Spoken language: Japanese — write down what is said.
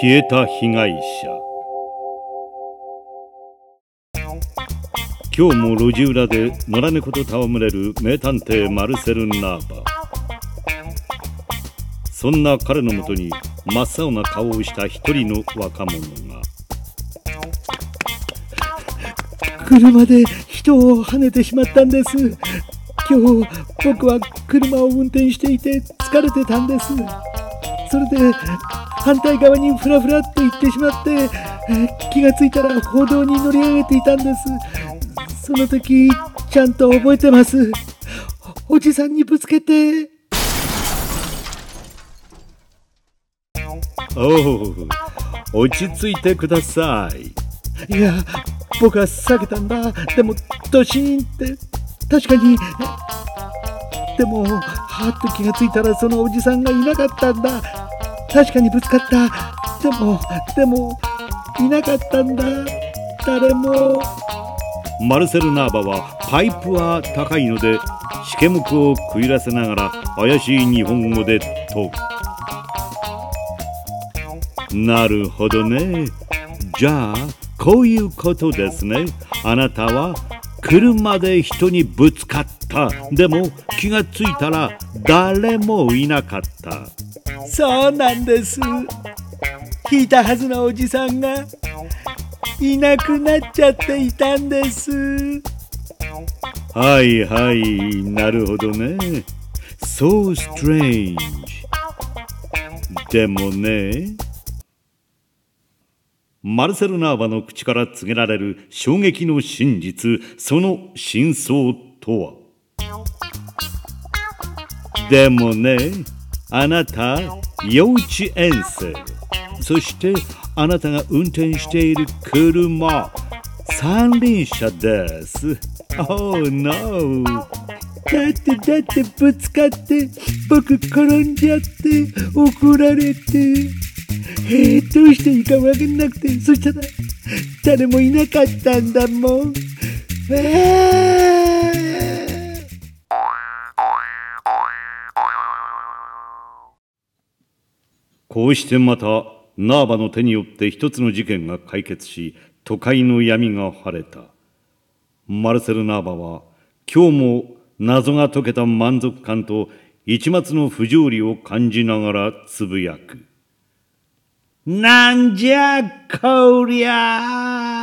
消えた被害者。今日も路地裏で野良猫と戯れる名探偵マルセル・ナーバそんな彼のもとに真っ青な顔をした一人の若者が。車で人をはねてしまったんです。今日僕は車を運転していて疲れてたんです。それで反対側にフラフラっと行ってしまって、気がついたら歩道に乗り上げていたんです。その時ちゃんと覚えてます。おじさんにぶつけて。おお落ち着いてください。いや僕は避けたんだ。でもドシーンって。確かに。でもはっと気がついたらそのおじさんがいなかったんだ確かにぶつかった。でもでもいなかったんだ。誰も。マルセル・ナーバはパイプは高いのでしけむくを食いらせながら怪しい日本語で問うなるほどね。じゃあこういうことですね。あなたは車で人にぶつかった。でも気がついたら誰もいなかった。そうなんです。聞いたはずのおじさんがいなくなっちゃっていたんです。はいはいなるほどね。So strange でもねマルセル・ナーバの口から告げられる衝撃の真実その真相とは？でもねあなた幼稚園生そしてあなたが運転している車三輪車です。Oh no だってだってぶつかって僕転んじゃって怒られて、どうしていいかわかんなくてそしたら誰もいなかったんだもん。えー。こうしてまたナーバの手によって一つの事件が解決し都会の闇が晴れた。マルセル・ナーバは今日も謎が解けた満足感と一末の不条理を感じながらつぶやく。なんじゃこりゃ